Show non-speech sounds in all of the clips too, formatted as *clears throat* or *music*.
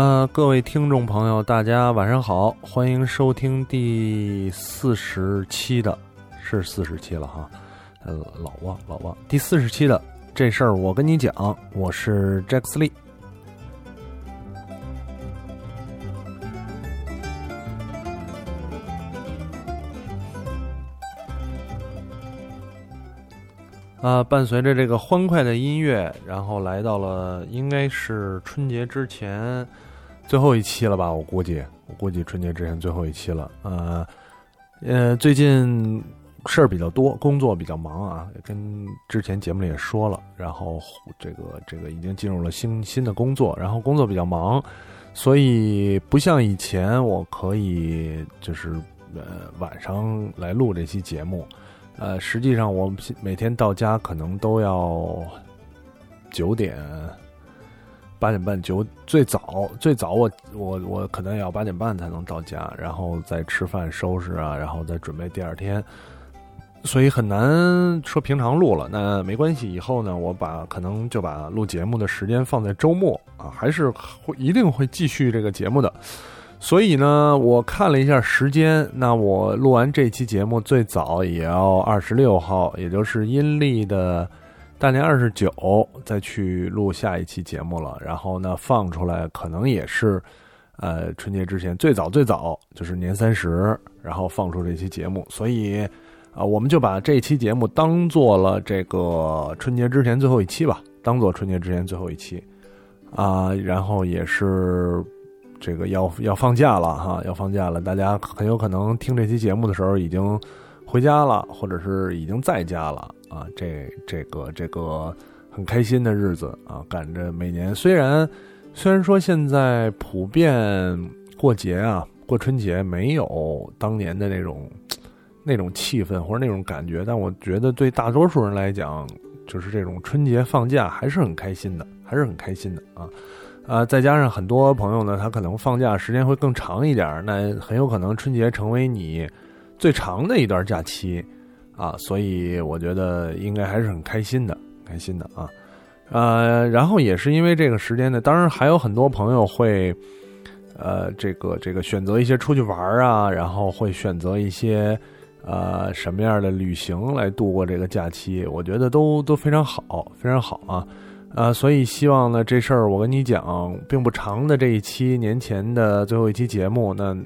呃，各位听众朋友，大家晚上好，欢迎收听第四十期的，是四十期了哈，呃，老忘老忘，第四十期的这事儿我跟你讲，我是 Jack Lee。啊，伴随着这个欢快的音乐，然后来到了应该是春节之前最后一期了吧？我估计，我估计春节之前最后一期了。呃，呃，最近事儿比较多，工作比较忙啊，跟之前节目里也说了。然后这个这个已经进入了新新的工作，然后工作比较忙，所以不像以前我可以就是呃晚上来录这期节目。呃，实际上我每天到家可能都要九点、八点半、九最早最早我我我可能也要八点半才能到家，然后再吃饭、收拾啊，然后再准备第二天，所以很难说平常录了。那没关系，以后呢，我把可能就把录节目的时间放在周末啊，还是会一定会继续这个节目的。所以呢，我看了一下时间，那我录完这期节目最早也要二十六号，也就是阴历的大年二十九再去录下一期节目了。然后呢，放出来可能也是，呃，春节之前最早最早就是年三十，然后放出这期节目。所以啊，我们就把这期节目当做了这个春节之前最后一期吧，当做春节之前最后一期啊，然后也是。这个要要放假了哈，要放假了，大家很有可能听这期节目的时候已经回家了，或者是已经在家了啊。这这个这个很开心的日子啊，赶着每年虽然虽然说现在普遍过节啊，过春节没有当年的那种那种气氛或者那种感觉，但我觉得对大多数人来讲，就是这种春节放假还是很开心的，还是很开心的啊。啊，再加上很多朋友呢，他可能放假时间会更长一点，那很有可能春节成为你最长的一段假期啊，所以我觉得应该还是很开心的，开心的啊。呃，然后也是因为这个时间呢，当然还有很多朋友会，呃，这个这个选择一些出去玩啊，然后会选择一些呃什么样的旅行来度过这个假期，我觉得都都非常好，非常好啊。啊，所以希望呢，这事儿我跟你讲，并不长的这一期年前的最后一期节目，那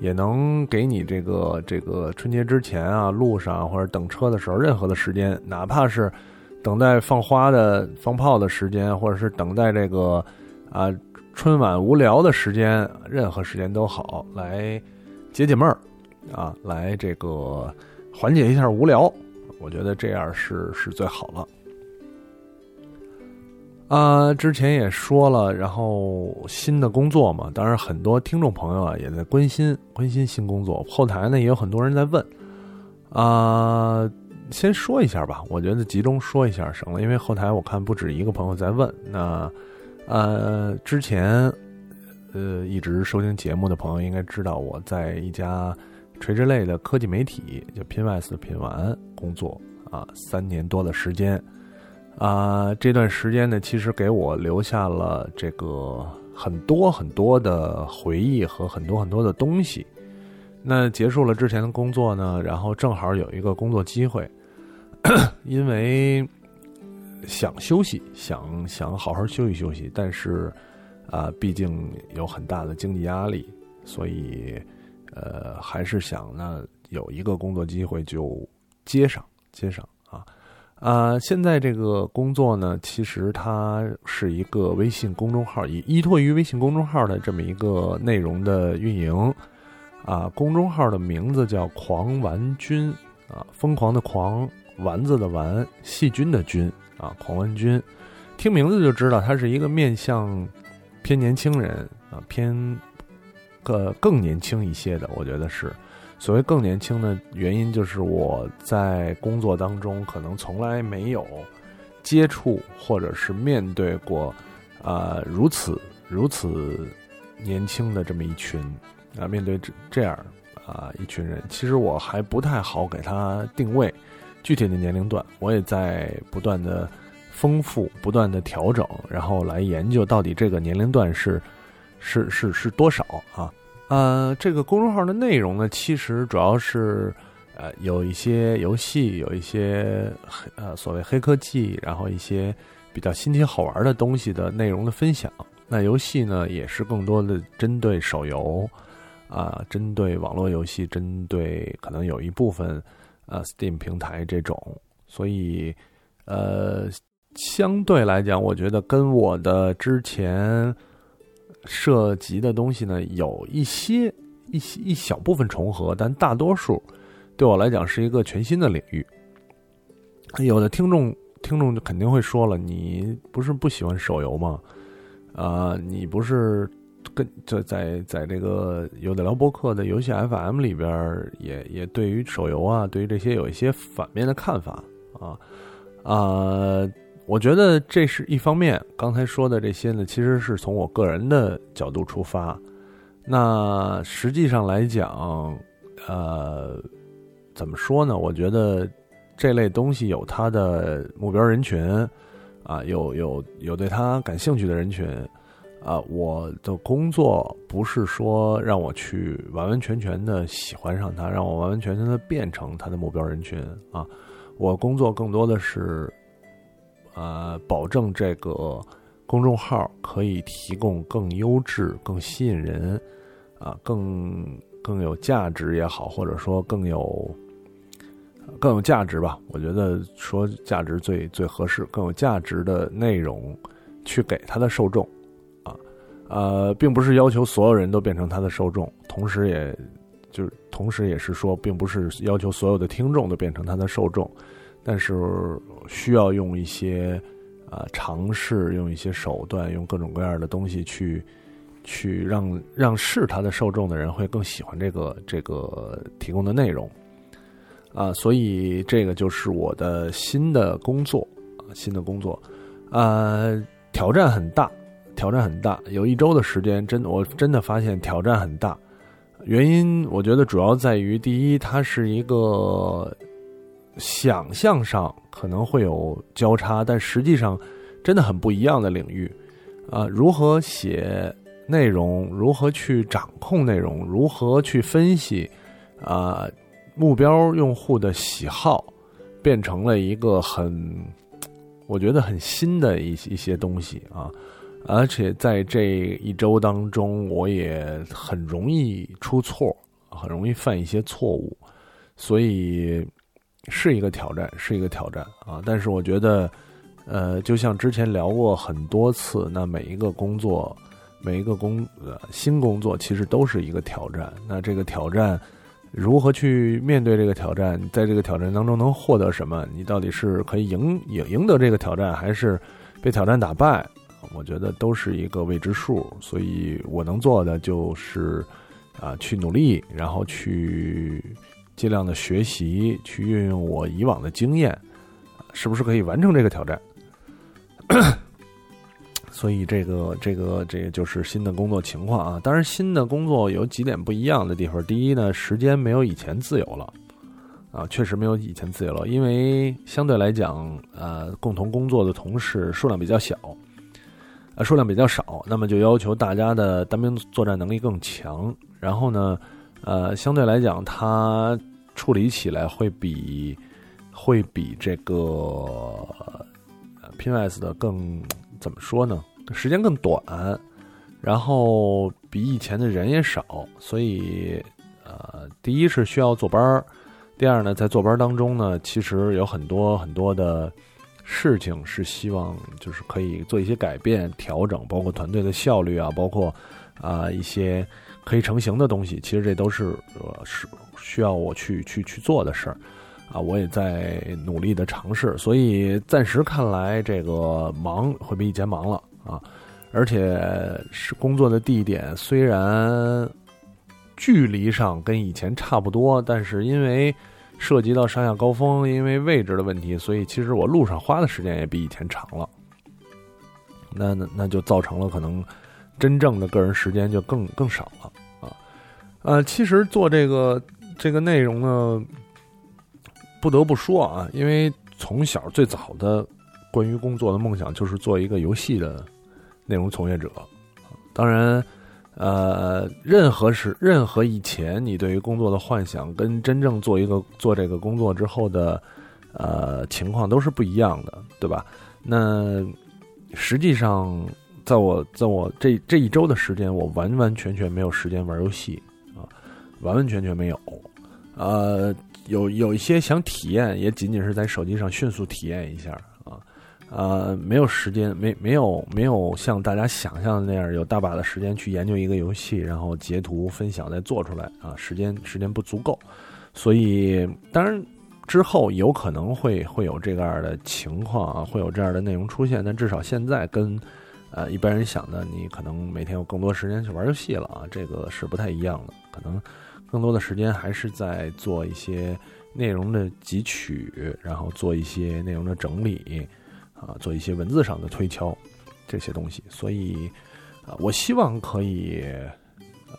也能给你这个这个春节之前啊，路上或者等车的时候，任何的时间，哪怕是等待放花的放炮的时间，或者是等待这个啊春晚无聊的时间，任何时间都好，来解解闷儿啊，来这个缓解一下无聊，我觉得这样是是最好了。啊，之前也说了，然后新的工作嘛，当然很多听众朋友啊也在关心关心新工作。后台呢也有很多人在问，啊，先说一下吧，我觉得集中说一下省了，因为后台我看不止一个朋友在问。那呃，之前呃一直收听节目的朋友应该知道，我在一家垂直类的科技媒体，就拼 s 的拼完工作啊，三年多的时间。啊，这段时间呢，其实给我留下了这个很多很多的回忆和很多很多的东西。那结束了之前的工作呢，然后正好有一个工作机会，*coughs* 因为想休息，想想好好休息休息，但是啊，毕竟有很大的经济压力，所以呃，还是想呢有一个工作机会就接上接上。啊，现在这个工作呢，其实它是一个微信公众号，依依托于微信公众号的这么一个内容的运营。啊，公众号的名字叫“狂玩君”，啊，疯狂的狂，丸子的丸，细菌的菌，啊，狂玩君。听名字就知道，它是一个面向偏年轻人啊，偏个更年轻一些的，我觉得是。所谓更年轻的原因，就是我在工作当中可能从来没有接触或者是面对过，啊，如此如此年轻的这么一群啊，面对这这样啊一群人，其实我还不太好给他定位具体的年龄段，我也在不断的丰富、不断的调整，然后来研究到底这个年龄段是是是是多少啊？呃，这个公众号的内容呢，其实主要是呃有一些游戏，有一些黑呃所谓黑科技，然后一些比较新奇好玩的东西的内容的分享。那游戏呢，也是更多的针对手游啊，针对网络游戏，针对可能有一部分呃 Steam 平台这种，所以呃相对来讲，我觉得跟我的之前涉及的东西呢有一些一些一小部分重合，但大多数对我来讲是一个全新的领域。有的听众听众就肯定会说了，你不是不喜欢手游吗？啊，你不是跟就在在这个有的聊博客的游戏 FM 里边，也也对于手游啊，对于这些有一些反面的看法啊啊，我觉得这是一方面。刚才说的这些呢，其实是从我个人的角度出发。那实际上来讲，呃，怎么说呢？我觉得这类东西有它的目标人群。啊，有有有对他感兴趣的人群，啊，我的工作不是说让我去完完全全的喜欢上他，让我完完全全的变成他的目标人群啊，我工作更多的是，呃，保证这个公众号可以提供更优质、更吸引人，啊，更更有价值也好，或者说更有。更有价值吧，我觉得说价值最最合适，更有价值的内容去给他的受众，啊，呃，并不是要求所有人都变成他的受众，同时也就是同时也是说，并不是要求所有的听众都变成他的受众，但是需要用一些啊尝试，用一些手段，用各种各样的东西去去让让是他的受众的人会更喜欢这个这个提供的内容。啊，所以这个就是我的新的工作，新的工作，呃，挑战很大，挑战很大。有一周的时间，真，我真的发现挑战很大。原因我觉得主要在于，第一，它是一个想象上可能会有交叉，但实际上真的很不一样的领域。啊，如何写内容，如何去掌控内容，如何去分析，啊。目标用户的喜好变成了一个很，我觉得很新的一一些东西啊，而且在这一周当中，我也很容易出错，很容易犯一些错误，所以是一个挑战，是一个挑战啊。但是我觉得，呃，就像之前聊过很多次，那每一个工作，每一个工呃新工作，其实都是一个挑战。那这个挑战。如何去面对这个挑战？在这个挑战当中能获得什么？你到底是可以赢赢赢得这个挑战，还是被挑战打败？我觉得都是一个未知数。所以我能做的就是啊，去努力，然后去尽量的学习，去运用我以往的经验，是不是可以完成这个挑战？*coughs* 所以这个这个这个就是新的工作情况啊。当然，新的工作有几点不一样的地方。第一呢，时间没有以前自由了，啊，确实没有以前自由了。因为相对来讲，呃，共同工作的同事数量比较小，呃，数量比较少，那么就要求大家的单兵作战能力更强。然后呢，呃，相对来讲，它处理起来会比会比这个 PNS 的更。怎么说呢？时间更短，然后比以前的人也少，所以呃，第一是需要坐班儿，第二呢，在坐班当中呢，其实有很多很多的事情是希望就是可以做一些改变调整，包括团队的效率啊，包括啊一些可以成型的东西，其实这都是呃是需要我去去去做的事儿。啊，我也在努力的尝试，所以暂时看来，这个忙会比以前忙了啊，而且是工作的地点虽然距离上跟以前差不多，但是因为涉及到上下高峰，因为位置的问题，所以其实我路上花的时间也比以前长了。那那那就造成了可能真正的个人时间就更更少了啊。呃，其实做这个这个内容呢。不得不说啊，因为从小最早的关于工作的梦想就是做一个游戏的内容从业者。当然，呃，任何是任何以前你对于工作的幻想，跟真正做一个做这个工作之后的呃情况都是不一样的，对吧？那实际上，在我在我这这一周的时间，我完完全全没有时间玩游戏啊，完完全全没有。呃，有有一些想体验，也仅仅是在手机上迅速体验一下啊。呃，没有时间，没没有没有像大家想象的那样有大把的时间去研究一个游戏，然后截图分享再做出来啊，时间时间不足够，所以当然之后有可能会会有这样的情况啊，会有这样的内容出现，但至少现在跟呃一般人想的，你可能每天有更多时间去玩游戏了啊，这个是不太一样的，可能更多的时间还是在做一些内容的汲取，然后做一些内容的整理。啊，做一些文字上的推敲，这些东西，所以啊，我希望可以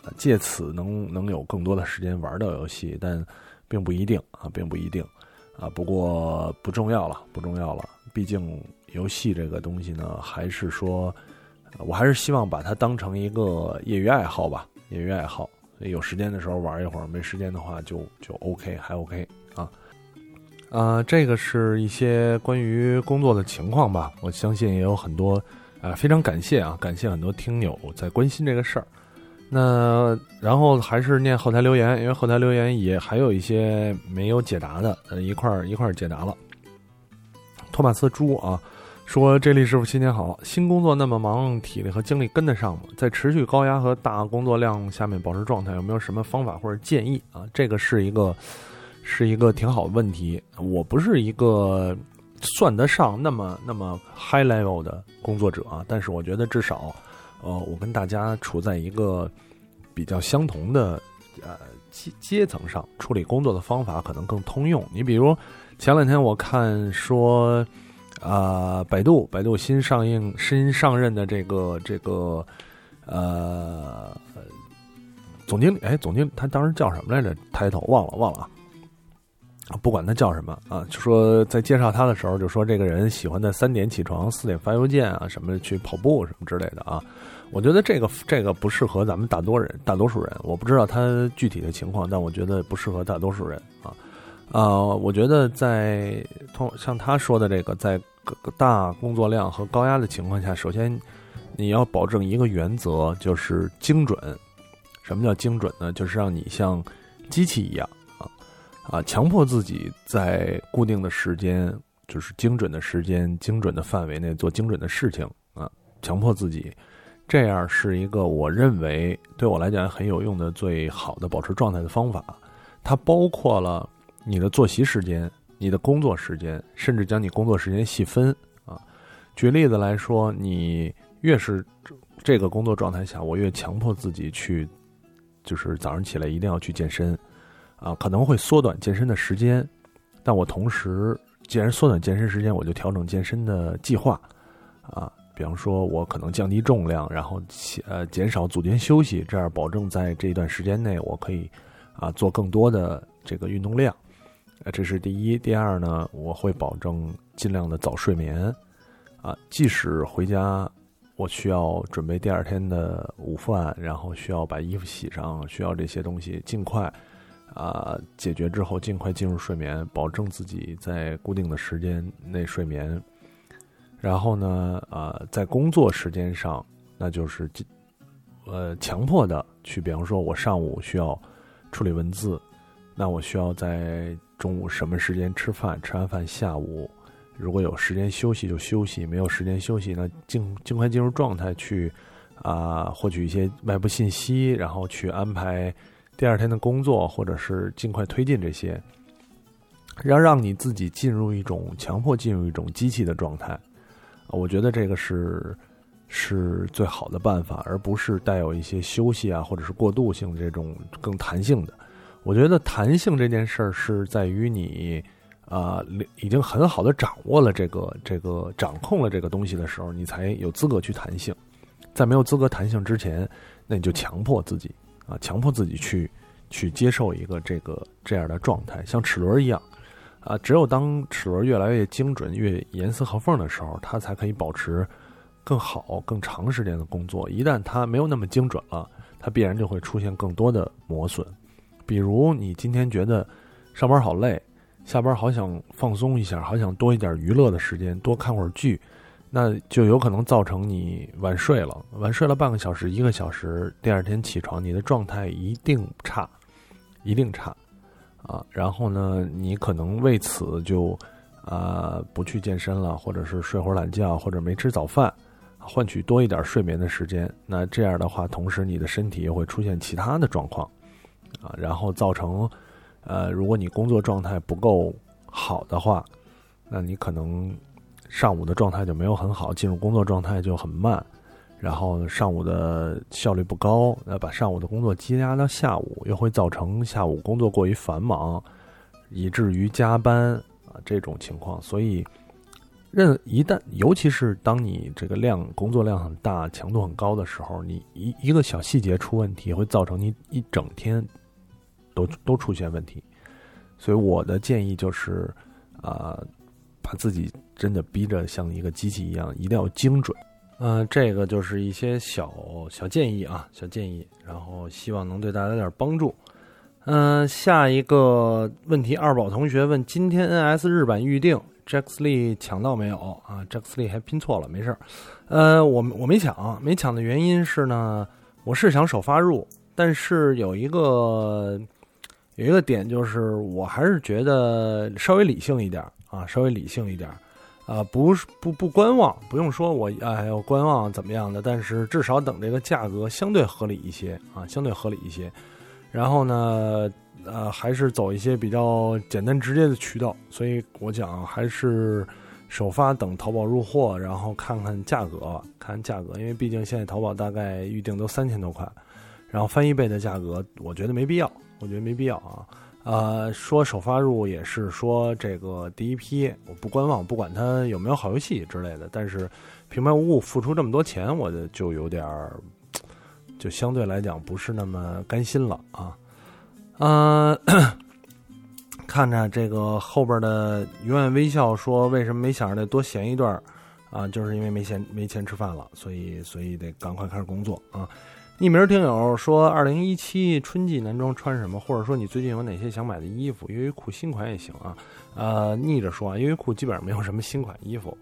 呃借此能能有更多的时间玩到游戏，但并不一定啊，并不一定啊。不过不重要了，不重要了。毕竟游戏这个东西呢，还是说，我还是希望把它当成一个业余爱好吧，业余爱好。有时间的时候玩一会儿，没时间的话就就 OK，还 OK 啊。啊，这个是一些关于工作的情况吧。我相信也有很多，啊，非常感谢啊，感谢很多听友在关心这个事儿。那然后还是念后台留言，因为后台留言也还有一些没有解答的，呃，一块儿一块儿解答了。托马斯猪啊，说这李师傅新年好，新工作那么忙，体力和精力跟得上吗？在持续高压和大工作量下面保持状态，有没有什么方法或者建议啊？这个是一个。是一个挺好的问题。我不是一个算得上那么那么 high level 的工作者啊，但是我觉得至少，呃，我跟大家处在一个比较相同的呃阶阶层上，处理工作的方法可能更通用。你比如前两天我看说，啊，百度百度新上映新上任的这个这个呃总经理，哎，总经理他当时叫什么来着？抬头忘了忘了啊。不管他叫什么啊，就说在介绍他的时候，就说这个人喜欢在三点起床，四点发邮件啊，什么去跑步什么之类的啊。我觉得这个这个不适合咱们大多人，大多数人。我不知道他具体的情况，但我觉得不适合大多数人啊。啊，我觉得在通像他说的这个，在大工作量和高压的情况下，首先你要保证一个原则，就是精准。什么叫精准呢？就是让你像机器一样。啊，强迫自己在固定的时间，就是精准的时间、精准的范围内做精准的事情啊。强迫自己，这样是一个我认为对我来讲很有用的、最好的保持状态的方法。它包括了你的作息时间、你的工作时间，甚至将你工作时间细分啊。举例子来说，你越是这个工作状态下，我越强迫自己去，就是早上起来一定要去健身。啊，可能会缩短健身的时间，但我同时，既然缩短健身时间，我就调整健身的计划。啊，比方说，我可能降低重量，然后呃减少组间休息，这样保证在这一段时间内，我可以啊做更多的这个运动量。这是第一。第二呢，我会保证尽量的早睡眠。啊，即使回家，我需要准备第二天的午饭，然后需要把衣服洗上，需要这些东西尽快。啊，解决之后尽快进入睡眠，保证自己在固定的时间内睡眠。然后呢，啊，在工作时间上，那就是呃强迫的去，比方说，我上午需要处理文字，那我需要在中午什么时间吃饭？吃完饭下午如果有时间休息就休息，没有时间休息，那尽尽快进入状态去啊获取一些外部信息，然后去安排。第二天的工作，或者是尽快推进这些，要让你自己进入一种强迫进入一种机器的状态，我觉得这个是是最好的办法，而不是带有一些休息啊，或者是过渡性这种更弹性的。我觉得弹性这件事儿是在于你啊，已经很好的掌握了这个这个掌控了这个东西的时候，你才有资格去弹性。在没有资格弹性之前，那你就强迫自己。啊，强迫自己去去接受一个这个这样的状态，像齿轮一样，啊，只有当齿轮越来越精准、越严丝合缝的时候，它才可以保持更好、更长时间的工作。一旦它没有那么精准了，它必然就会出现更多的磨损。比如你今天觉得上班好累，下班好想放松一下，好想多一点娱乐的时间，多看会儿剧，那就有可能造成你晚睡了。晚睡了半个小时、一个小时，第二天起床，你的状态一定差，一定差啊。然后呢，你可能为此就啊不去健身了，或者是睡会儿懒觉，或者没吃早饭。换取多一点睡眠的时间，那这样的话，同时你的身体又会出现其他的状况，啊，然后造成，呃，如果你工作状态不够好的话，那你可能上午的状态就没有很好，进入工作状态就很慢，然后上午的效率不高，那把上午的工作积压到下午，又会造成下午工作过于繁忙，以至于加班啊这种情况，所以。任一旦，尤其是当你这个量工作量很大、强度很高的时候，你一一个小细节出问题，会造成你一整天都都出现问题。所以我的建议就是，啊，把自己真的逼着像一个机器一样，一定要精准。嗯，这个就是一些小小建议啊，小建议，然后希望能对大家有点帮助。嗯，下一个问题，二宝同学问：今天 NS 日版预定。Jax Lee 抢到没有啊？Jax Lee 还拼错了，没事儿。呃，我我没抢，没抢的原因是呢，我是想首发入，但是有一个有一个点就是，我还是觉得稍微理性一点啊，稍微理性一点啊，不是不不观望，不用说我哎要观望怎么样的，但是至少等这个价格相对合理一些啊，相对合理一些，然后呢。呃，还是走一些比较简单直接的渠道，所以我讲还是首发等淘宝入货，然后看看价格，看价格，因为毕竟现在淘宝大概预定都三千多块，然后翻一倍的价格，我觉得没必要，我觉得没必要啊。呃，说首发入也是说这个第一批，我不观望，不管它有没有好游戏之类的，但是平白无故付出这么多钱，我就就有点儿，就相对来讲不是那么甘心了啊。嗯，*coughs* 看着这个后边的永远微笑说：“为什么没想着再多闲一段啊，就是因为没钱没钱吃饭了，所以所以得赶快开始工作啊。”匿名听友说：“二零一七春季男装穿什么？或者说你最近有哪些想买的衣服？优衣库新款也行啊。”呃，逆着说啊，优衣库基本上没有什么新款衣服。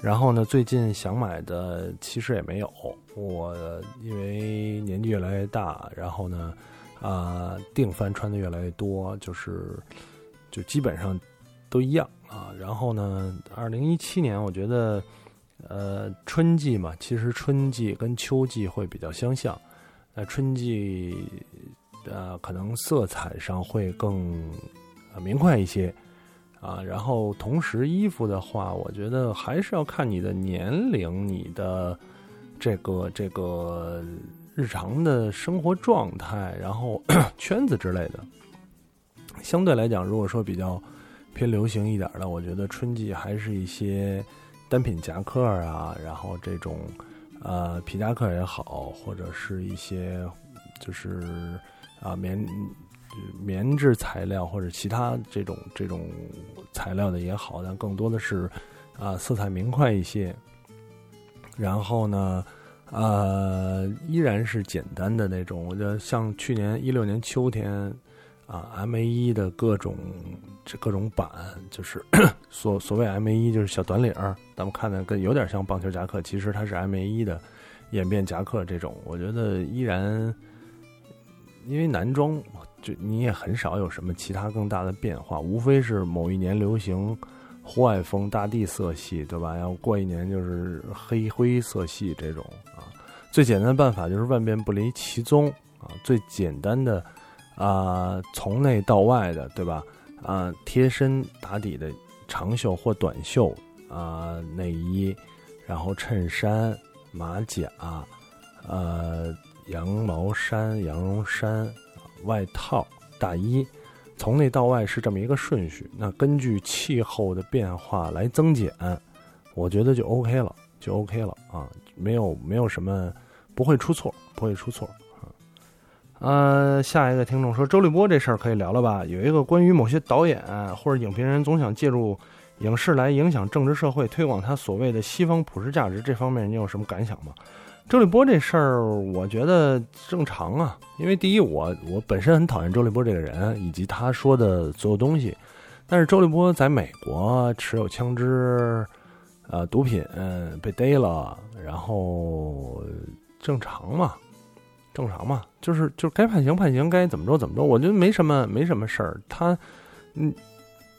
然后呢，最近想买的其实也没有。我因为年纪越来越大，然后呢。啊，定番穿的越来越多，就是，就基本上都一样啊。然后呢，二零一七年，我觉得，呃，春季嘛，其实春季跟秋季会比较相像。那春季，呃，可能色彩上会更明快一些啊。然后同时，衣服的话，我觉得还是要看你的年龄，你的这个这个。日常的生活状态，然后 *clears throat* 圈子之类的，相对来讲，如果说比较偏流行一点的，我觉得春季还是一些单品夹克啊，然后这种呃皮夹克也好，或者是一些就是啊棉棉质材料或者其他这种这种材料的也好，但更多的是啊色彩明快一些，然后呢。呃，依然是简单的那种。我觉得像去年一六年秋天，啊，M A 一的各种这各种版，就是 *coughs* 所所谓 M A 一就是小短领儿，咱们看的跟有点像棒球夹克，其实它是 M A 一的演变夹克这种。我觉得依然，因为男装就你也很少有什么其他更大的变化，无非是某一年流行。户外风、大地色系，对吧？要过一年就是黑灰色系这种啊。最简单的办法就是万变不离其宗啊。最简单的啊，从内到外的，对吧？啊，贴身打底的长袖或短袖啊内衣，然后衬衫、马甲、呃羊毛衫、羊绒衫、外套、大衣。从内到外是这么一个顺序，那根据气候的变化来增减，我觉得就 OK 了，就 OK 了啊，没有没有什么不会出错，不会出错。呃，下一个听众说周立波这事儿可以聊了吧？有一个关于某些导演或者影评人总想借助影视来影响政治社会，推广他所谓的西方普世价值，这方面你有什么感想吗？周立波这事儿，我觉得正常啊，因为第一，我我本身很讨厌周立波这个人以及他说的所有东西，但是周立波在美国持有枪支、呃毒品被逮了，然后正常嘛，正常嘛，就是就是该判刑判刑，该怎么着怎么着，我觉得没什么没什么事儿。他，嗯，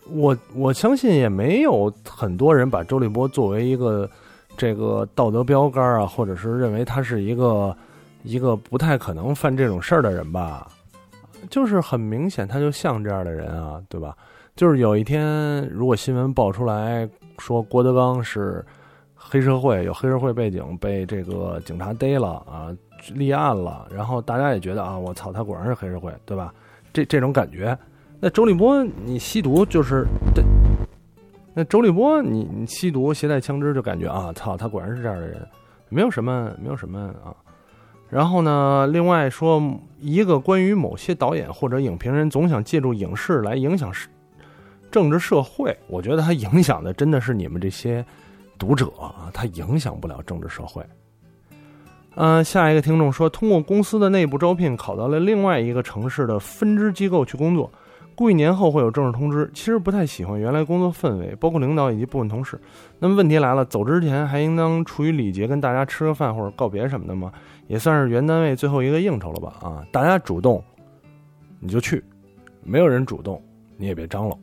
我我相信也没有很多人把周立波作为一个。这个道德标杆啊，或者是认为他是一个一个不太可能犯这种事儿的人吧，就是很明显他就像这样的人啊，对吧？就是有一天如果新闻爆出来说郭德纲是黑社会，有黑社会背景，被这个警察逮了啊，立案了，然后大家也觉得啊，我操，他果然是黑社会，对吧？这这种感觉，那周立波你吸毒就是对。那周立波，你你吸毒携带枪支，就感觉啊，操，他果然是这样的人，没有什么，没有什么啊。然后呢，另外说一个关于某些导演或者影评人总想借助影视来影响政治社会，我觉得他影响的真的是你们这些读者啊，他影响不了政治社会。嗯，下一个听众说，通过公司的内部招聘，考到了另外一个城市的分支机构去工作。估计年后会有正式通知。其实不太喜欢原来工作氛围，包括领导以及部分同事。那么问题来了，走之前还应当出于礼节跟大家吃个饭或者告别什么的吗？也算是原单位最后一个应酬了吧？啊，大家主动你就去，没有人主动你也别张罗。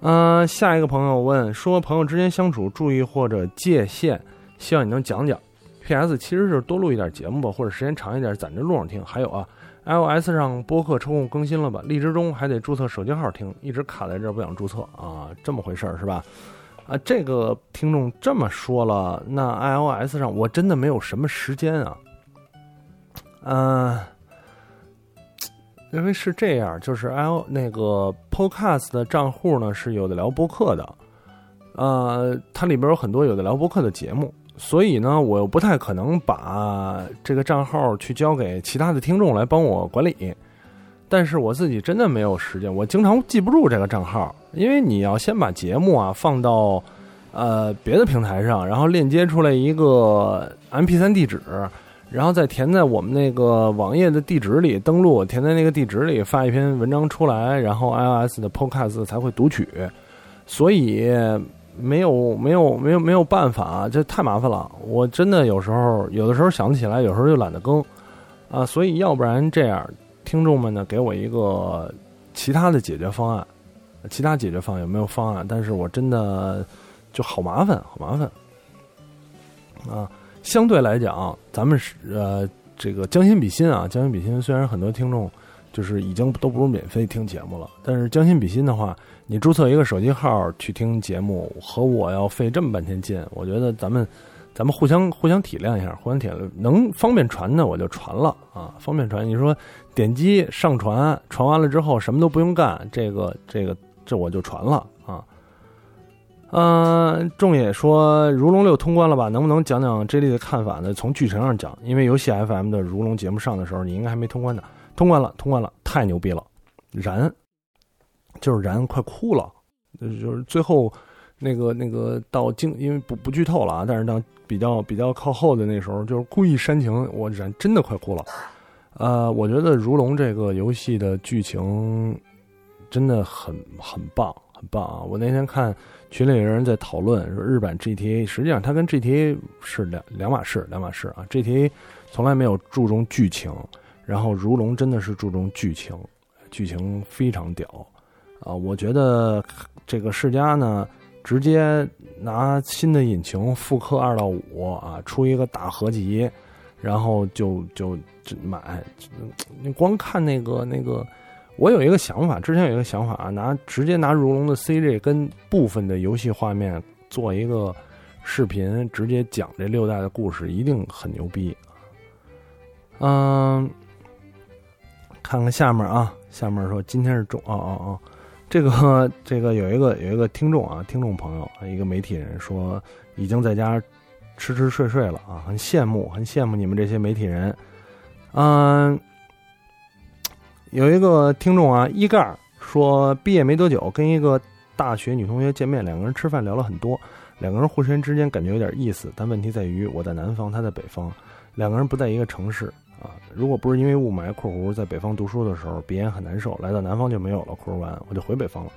嗯，下一个朋友问说，朋友之间相处注意或者界限，希望你能讲讲。P.S. 其实是多录一点节目吧，或者时间长一点攒着路上听。还有啊。iOS 上播客抽空更新了吧？荔枝中还得注册手机号听，一直卡在这不想注册啊，这么回事儿是吧？啊，这个听众这么说了，那 iOS 上我真的没有什么时间啊。嗯，因为是这样，就是 I.O. 那个 Podcast 的账户呢是有的聊播客的，呃，它里边有很多有的聊播客的节目。所以呢，我又不太可能把这个账号去交给其他的听众来帮我管理，但是我自己真的没有时间，我经常记不住这个账号，因为你要先把节目啊放到呃别的平台上，然后链接出来一个 MP3 地址，然后再填在我们那个网页的地址里登录，填在那个地址里发一篇文章出来，然后 iOS 的 Podcast 才会读取，所以。没有没有没有没有办法，这太麻烦了。我真的有时候有的时候想得起来，有时候又懒得更，啊，所以要不然这样，听众们呢给我一个其他的解决方案，其他解决方案有没有方案？但是我真的就好麻烦，好麻烦。啊，相对来讲，咱们是呃这个将心比心啊，将心比心。虽然很多听众就是已经都不是免费听节目了，但是将心比心的话。你注册一个手机号去听节目，和我要费这么半天劲，我觉得咱们，咱们互相互相体谅一下，互相体谅，能方便传的我就传了啊，方便传。你说点击上传，传完了之后什么都不用干，这个这个这我就传了啊。嗯，仲野说《如龙六》通关了吧？能不能讲讲 J 莉的看法呢？从剧情上讲，因为游戏 FM 的《如龙》节目上的时候，你应该还没通关呢。通关了，通关了，太牛逼了，燃！就是燃快哭了，就是最后那个那个到经，因为不不剧透了啊，但是到比较比较靠后的那时候，就是故意煽情，我燃真的快哭了。呃，我觉得《如龙》这个游戏的剧情真的很很棒，很棒啊！我那天看群里有人在讨论说，日版 GTA 实际上它跟 GTA 是两两码事，两码事啊。GTA 从来没有注重剧情，然后《如龙》真的是注重剧情，剧情非常屌。啊，我觉得这个世嘉呢，直接拿新的引擎复刻二到五啊，出一个大合集，然后就就就买。你光看那个那个，我有一个想法，之前有一个想法啊，拿直接拿如龙的 CG 跟部分的游戏画面做一个视频，直接讲这六代的故事，一定很牛逼。嗯，看看下面啊，下面说今天是中，哦哦哦。这个 *laughs* 这个有一个有一个听众啊，听众朋友，一个媒体人说已经在家吃吃睡睡了啊，很羡慕，很羡慕你们这些媒体人。嗯，有一个听众啊，一盖说毕业没多久，跟一个大学女同学见面，两个人吃饭聊了很多，两个人互相之间感觉有点意思，但问题在于我在南方，他在北方，两个人不在一个城市啊。如果不是因为雾霾（括弧在北方读书的时候鼻炎很难受），来到南方就没有了（括弧完我就回北方了，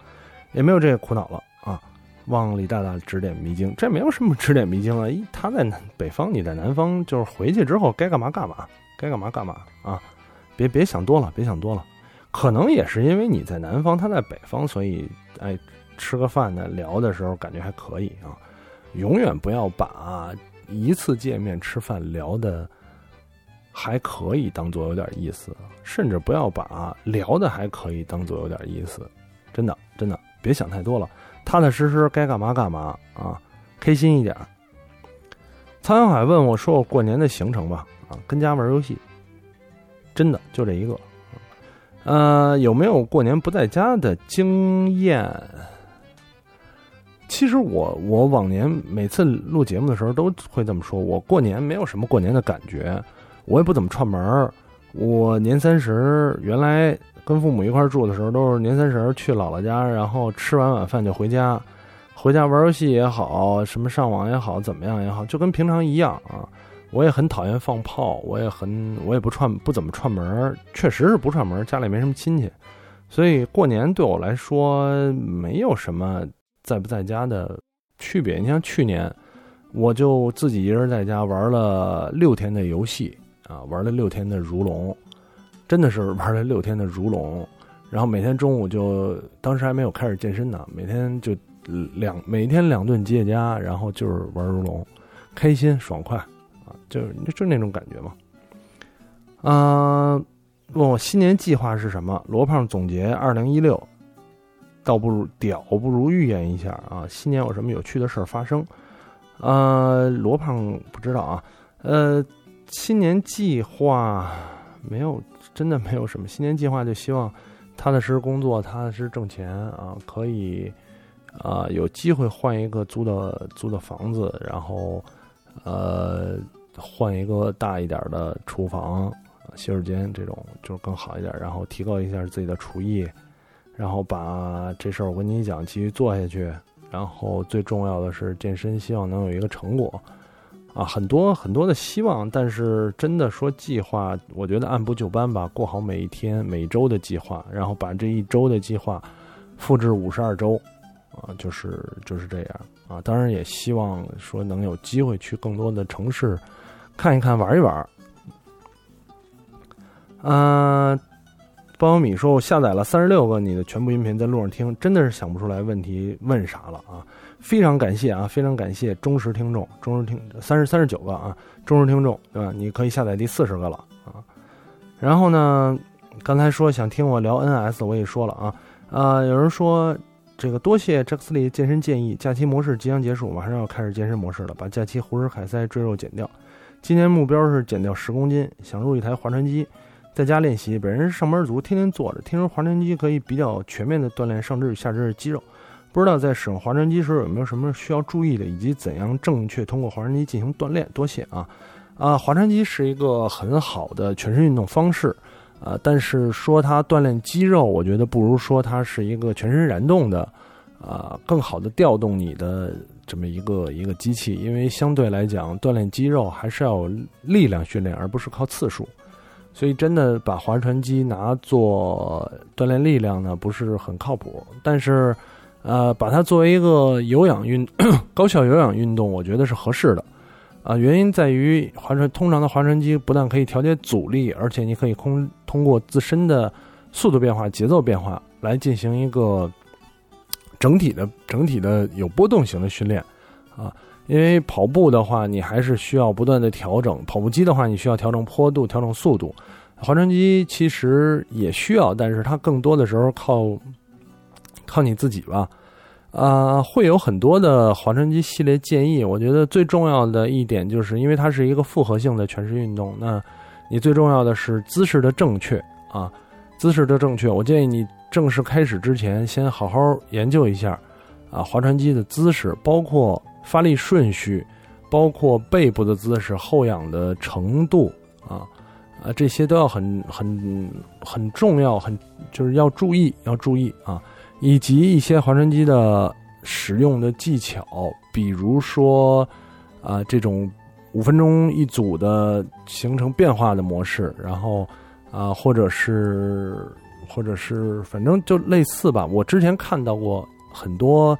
也没有这个苦恼了啊。望李大大指点迷津，这没有什么指点迷津了。一他在北方，你在南方，就是回去之后该干嘛干嘛，该干嘛干嘛啊。别别想多了，别想多了。可能也是因为你在南方，他在北方，所以哎，吃个饭呢，聊的时候感觉还可以啊。永远不要把一次见面吃饭聊的还可以当做有点意思，甚至不要把聊的还可以当做有点意思。真的，真的，别想太多了，踏踏实实该干嘛干嘛啊，开心一点。苍阳海问我说：“我过年的行程吧，啊，跟家玩游戏。”真的就这一个，呃，有没有过年不在家的经验？其实我我往年每次录节目的时候都会这么说，我过年没有什么过年的感觉，我也不怎么串门儿。我年三十原来跟父母一块住的时候，都是年三十去姥姥家，然后吃完晚饭就回家，回家玩游戏也好，什么上网也好，怎么样也好，就跟平常一样啊。我也很讨厌放炮，我也很我也不串不怎么串门确实是不串门家里没什么亲戚，所以过年对我来说没有什么在不在家的区别。你像去年，我就自己一人在家玩了六天的游戏啊，玩了六天的如龙，真的是玩了六天的如龙，然后每天中午就当时还没有开始健身呢，每天就两每天两顿吉野家，然后就是玩如龙，开心爽快啊。就是就那种感觉嘛，啊，问我新年计划是什么？罗胖总结二零一六，倒不如屌不如预言一下啊，新年有什么有趣的事发生？啊，罗胖不知道啊，呃，新年计划没有，真的没有什么新年计划，就希望踏踏实实工作，踏踏实实挣钱啊，可以啊，有机会换一个租的租的房子，然后呃。换一个大一点的厨房、洗手间，这种就是更好一点。然后提高一下自己的厨艺，然后把这事儿我跟你讲，继续做下去。然后最重要的是健身，希望能有一个成果啊，很多很多的希望。但是真的说计划，我觉得按部就班吧，过好每一天、每周的计划，然后把这一周的计划复制五十二周啊，就是就是这样啊。当然也希望说能有机会去更多的城市。看一看，玩一玩。嗯，包小米说：“我下载了三十六个你的全部音频，在路上听，真的是想不出来问题问啥了啊！非常感谢啊，非常感谢忠实听众，忠实听三十三十九个啊，忠实听众对吧？你可以下载第四十个了啊。然后呢，刚才说想听我聊 NS，我也说了啊啊，有人说这个多谢扎克斯利健身建议，假期模式即将结束，马上要开始健身模式了，把假期胡吃海塞赘肉减掉。”今年目标是减掉十公斤，想入一台划船机，在家练习。本人是上班族，天天坐着。听说划船机可以比较全面的锻炼上肢与下肢的肌肉，不知道在使用划船机时候有没有什么需要注意的，以及怎样正确通过划船机进行锻炼？多谢啊！啊，划船机是一个很好的全身运动方式，啊，但是说它锻炼肌肉，我觉得不如说它是一个全身燃动的，啊，更好的调动你的。这么一个一个机器，因为相对来讲，锻炼肌肉还是要有力量训练，而不是靠次数，所以真的把划船机拿做锻炼力量呢，不是很靠谱。但是，呃，把它作为一个有氧运 *clears throat* 高效有氧运动，我觉得是合适的。啊，原因在于划船通常的划船机不但可以调节阻力，而且你可以空通过自身的速度变化、节奏变化来进行一个。整体的整体的有波动型的训练，啊，因为跑步的话，你还是需要不断的调整；跑步机的话，你需要调整坡度、调整速度。划船机其实也需要，但是它更多的时候靠靠你自己吧。啊，会有很多的划船机系列建议。我觉得最重要的一点就是，因为它是一个复合性的全身运动，那你最重要的是姿势的正确啊，姿势的正确。我建议你。正式开始之前，先好好研究一下，啊，划船机的姿势，包括发力顺序，包括背部的姿势、后仰的程度，啊，啊，这些都要很很很重要，很就是要注意，要注意啊，以及一些划船机的使用的技巧，比如说啊这种五分钟一组的形成变化的模式，然后啊或者是或者是反正就类似吧。我之前看到过很多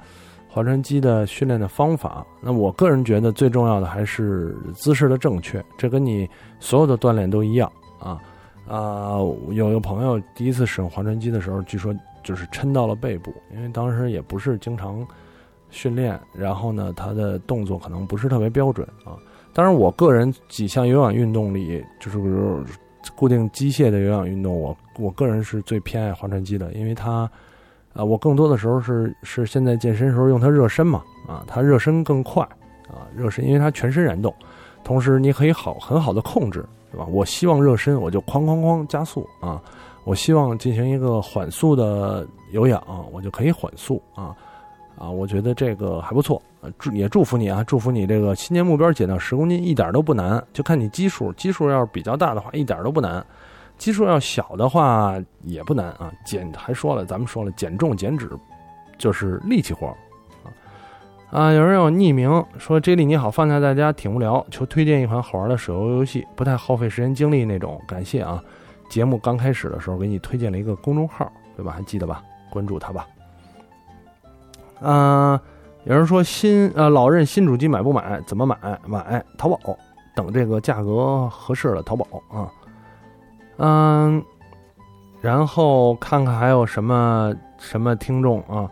划船机的训练的方法，那我个人觉得最重要的还是姿势的正确，这跟你所有的锻炼都一样啊。啊，有个朋友第一次使用划船机的时候，据说就是抻到了背部，因为当时也不是经常训练，然后呢，他的动作可能不是特别标准啊。当然，我个人几项有氧运动里，就是比如固定机械的有氧运动，我我个人是最偏爱划船机的，因为它，啊，我更多的时候是是现在健身时候用它热身嘛，啊，它热身更快，啊，热身，因为它全身燃动，同时你可以好很好的控制。对吧？我希望热身，我就哐哐哐加速啊！我希望进行一个缓速的有氧，我就可以缓速啊啊！我觉得这个还不错，祝也祝福你啊！祝福你这个新年目标减到十公斤一点都不难，就看你基数，基数要是比较大的话一点都不难，基数要小的话也不难啊！减还说了，咱们说了，减重减脂就是力气活。啊，有人有匿名说：“J 莉你好，放假在家挺无聊，求推荐一款好玩的手游游戏，不太耗费时间精力那种。感谢啊！节目刚开始的时候给你推荐了一个公众号，对吧？还记得吧？关注他吧。啊，有人说新呃老任新主机买不买？怎么买？买淘宝，等这个价格合适了淘宝啊。嗯，然后看看还有什么什么听众啊，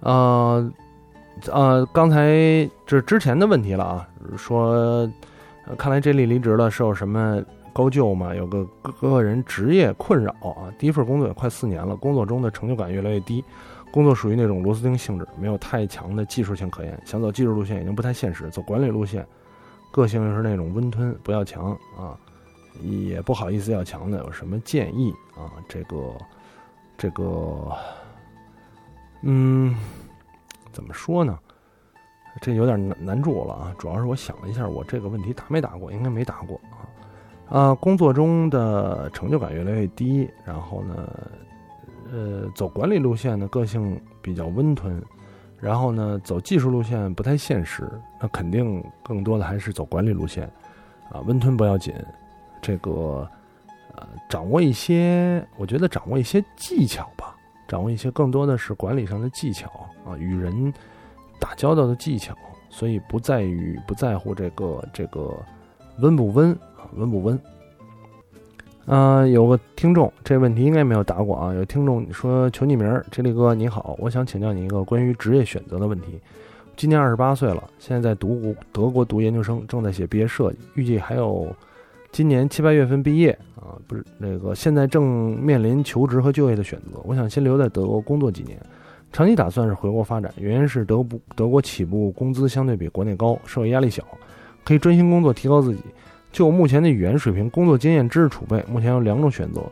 呃。”呃，刚才这之前的问题了啊，说，看来这里离职了是有什么高就嘛？有个个人职业困扰啊，第一份工作也快四年了，工作中的成就感越来越低，工作属于那种螺丝钉性质，没有太强的技术性可言，想走技术路线已经不太现实，走管理路线，个性又是那种温吞不要强啊，也不好意思要强的，有什么建议啊？这个，这个，嗯。怎么说呢？这有点难难住我了啊！主要是我想了一下，我这个问题答没答过？应该没答过啊。工作中的成就感越来越低，然后呢，呃，走管理路线的个性比较温吞，然后呢，走技术路线不太现实。那肯定更多的还是走管理路线啊。温吞不要紧，这个呃，掌握一些，我觉得掌握一些技巧吧。掌握一些更多的是管理上的技巧啊，与人打交道的技巧，所以不在于不在乎这个这个温不温，温不温。啊，有个听众这问题应该没有答过啊，有听众说求匿名，这里哥你好，我想请教你一个关于职业选择的问题。今年二十八岁了，现在在读德国读研究生，正在写毕业设计，预计还有。今年七八月份毕业啊，不是那个，现在正面临求职和就业的选择。我想先留在德国工作几年，长期打算是回国发展。原因是德不德国起步工资相对比国内高，社会压力小，可以专心工作提高自己。就目前的语言水平、工作经验、知识储备，目前有两种选择：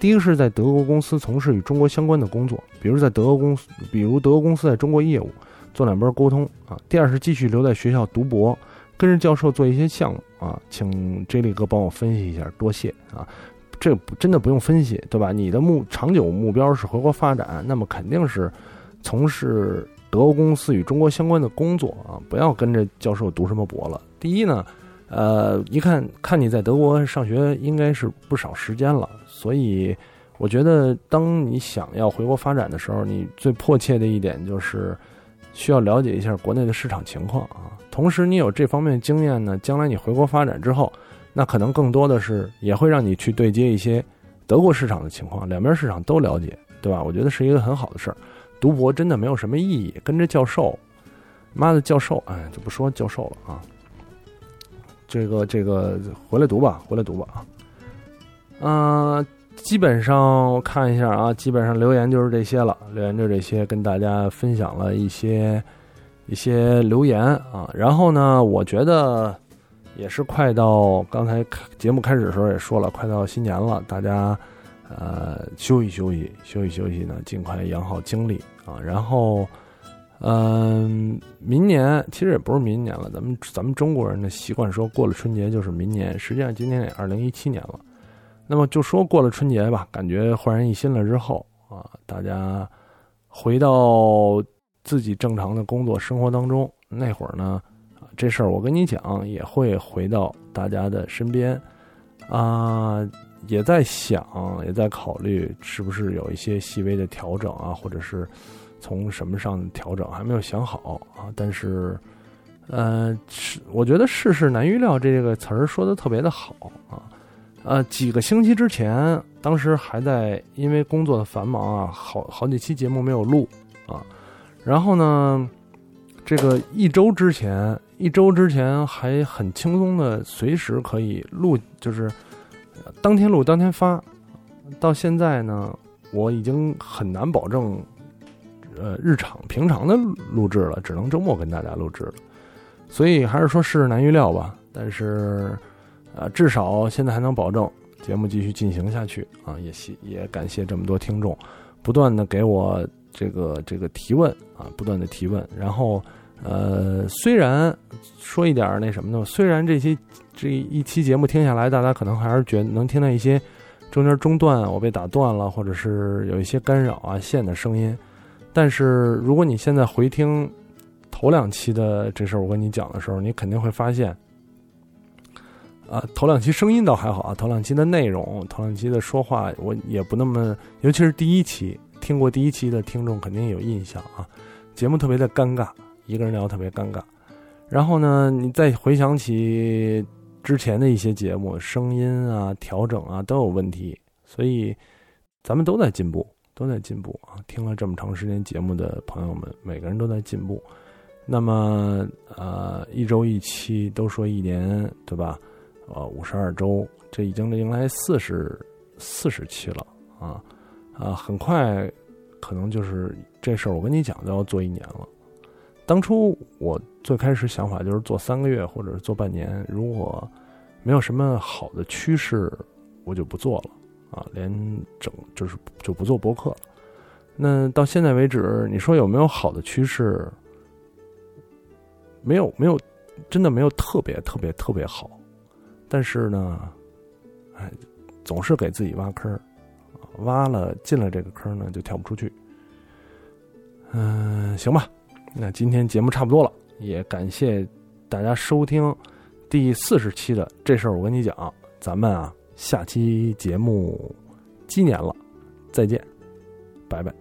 第一个是在德国公司从事与中国相关的工作，比如在德国公司，比如德国公司在中国业务做两边沟通啊；第二是继续留在学校读博。跟着教授做一些项目啊，请 J 力哥帮我分析一下，多谢啊！这真的不用分析，对吧？你的目长久目标是回国发展，那么肯定是从事德国公司与中国相关的工作啊！不要跟着教授读什么博了。第一呢，呃，一看看你在德国上学应该是不少时间了，所以我觉得当你想要回国发展的时候，你最迫切的一点就是需要了解一下国内的市场情况啊。同时，你有这方面的经验呢，将来你回国发展之后，那可能更多的是也会让你去对接一些德国市场的情况，两边市场都了解，对吧？我觉得是一个很好的事儿。读博真的没有什么意义，跟着教授，妈的教授，哎，就不说教授了啊。这个这个，回来读吧，回来读吧啊。啊，基本上我看一下啊，基本上留言就是这些了，留言就这些，跟大家分享了一些。一些留言啊，然后呢，我觉得也是快到刚才节目开始的时候也说了，快到新年了，大家呃休息休息，休息休息呢，尽快养好精力啊。然后嗯，明年其实也不是明年了，咱们咱们中国人的习惯说过了春节就是明年，实际上今年也二零一七年了。那么就说过了春节吧，感觉焕然一新了之后啊，大家回到。自己正常的工作生活当中，那会儿呢，这事儿我跟你讲也会回到大家的身边，啊，也在想，也在考虑是不是有一些细微的调整啊，或者是从什么上调整，还没有想好啊。但是，呃，是我觉得“世事难预料”这个词儿说的特别的好啊。呃，几个星期之前，当时还在因为工作的繁忙啊，好好几期节目没有录啊。然后呢，这个一周之前，一周之前还很轻松的，随时可以录，就是当天录当天发。到现在呢，我已经很难保证，呃，日常平常的录制了，只能周末跟大家录制了。所以还是说世事难预料吧。但是。啊，至少现在还能保证节目继续进行下去啊！也希也感谢这么多听众，不断的给我这个这个提问啊，不断的提问。然后，呃，虽然说一点那什么呢，虽然这些这一期节目听下来，大家可能还是觉得能听到一些中间中断，我被打断了，或者是有一些干扰啊线的声音。但是如果你现在回听头两期的这事儿，我跟你讲的时候，你肯定会发现。啊，头两期声音倒还好啊，头两期的内容，头两期的说话，我也不那么，尤其是第一期，听过第一期的听众肯定有印象啊。节目特别的尴尬，一个人聊特别尴尬。然后呢，你再回想起之前的一些节目，声音啊、调整啊都有问题，所以咱们都在进步，都在进步啊。听了这么长时间节目的朋友们，每个人都在进步。那么，呃，一周一期，都说一年，对吧？呃，五十二周，这已经迎来四十四十期了啊啊！很快，可能就是这事儿，我跟你讲，都要做一年了。当初我最开始想法就是做三个月，或者是做半年。如果没有什么好的趋势，我就不做了啊，连整就是就不做博客了。那到现在为止，你说有没有好的趋势？没有，没有，真的没有特别特别特别好。但是呢，哎，总是给自己挖坑挖了进了这个坑呢，就跳不出去。嗯，行吧，那今天节目差不多了，也感谢大家收听第四十期的这事儿，我跟你讲，咱们啊，下期节目鸡年了，再见，拜拜。